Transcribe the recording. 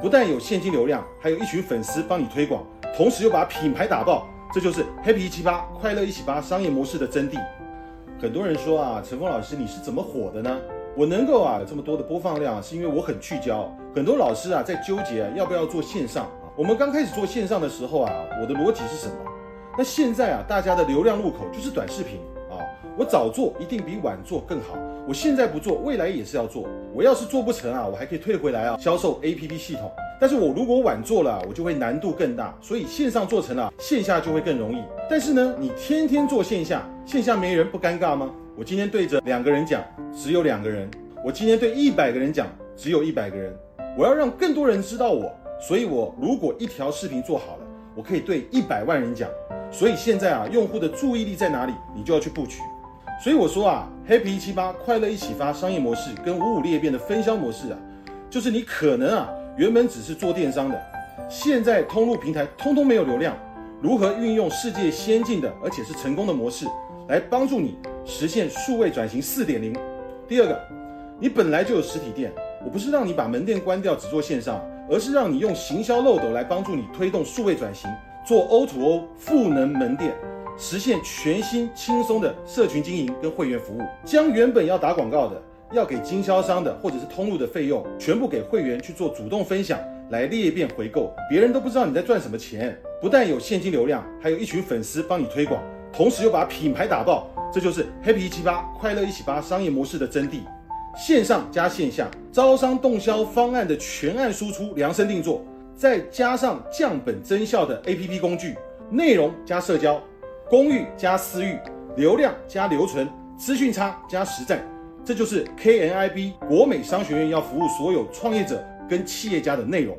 不但有现金流量，还有一群粉丝帮你推广，同时又把品牌打爆，这就是 Happy 一七八快乐一起八商业模式的真谛。很多人说啊，陈峰老师你是怎么火的呢？我能够啊有这么多的播放量，是因为我很聚焦。很多老师啊在纠结要不要做线上。我们刚开始做线上的时候啊，我的逻辑是什么？那现在啊，大家的流量入口就是短视频啊。我早做一定比晚做更好。我现在不做，未来也是要做。我要是做不成啊，我还可以退回来啊，销售 APP 系统。但是我如果晚做了，我就会难度更大。所以线上做成了，线下就会更容易。但是呢，你天天做线下，线下没人不尴尬吗？我今天对着两个人讲，只有两个人；我今天对一百个人讲，只有一百个人。我要让更多人知道我，所以我如果一条视频做好了，我可以对一百万人讲。所以现在啊，用户的注意力在哪里，你就要去布局。所以我说啊，Happy 一七八快乐一起发商业模式跟五五裂变的分销模式啊，就是你可能啊原本只是做电商的，现在通路平台通通没有流量，如何运用世界先进的而且是成功的模式来帮助你？实现数位转型四点零。第二个，你本来就有实体店，我不是让你把门店关掉只做线上，而是让你用行销漏斗来帮助你推动数位转型，做 O to O 赋能门店，实现全新轻松的社群经营跟会员服务，将原本要打广告的、要给经销商的或者是通路的费用，全部给会员去做主动分享，来裂变回购，别人都不知道你在赚什么钱。不但有现金流量，还有一群粉丝帮你推广，同时又把品牌打爆。这就是 Happy 一七八快乐一起八商业模式的真谛，线上加线下招商动销方案的全案输出，量身定做，再加上降本增效的 APP 工具，内容加社交，公域加私域，流量加留存，资讯差加实战，这就是 KNIB 国美商学院要服务所有创业者跟企业家的内容。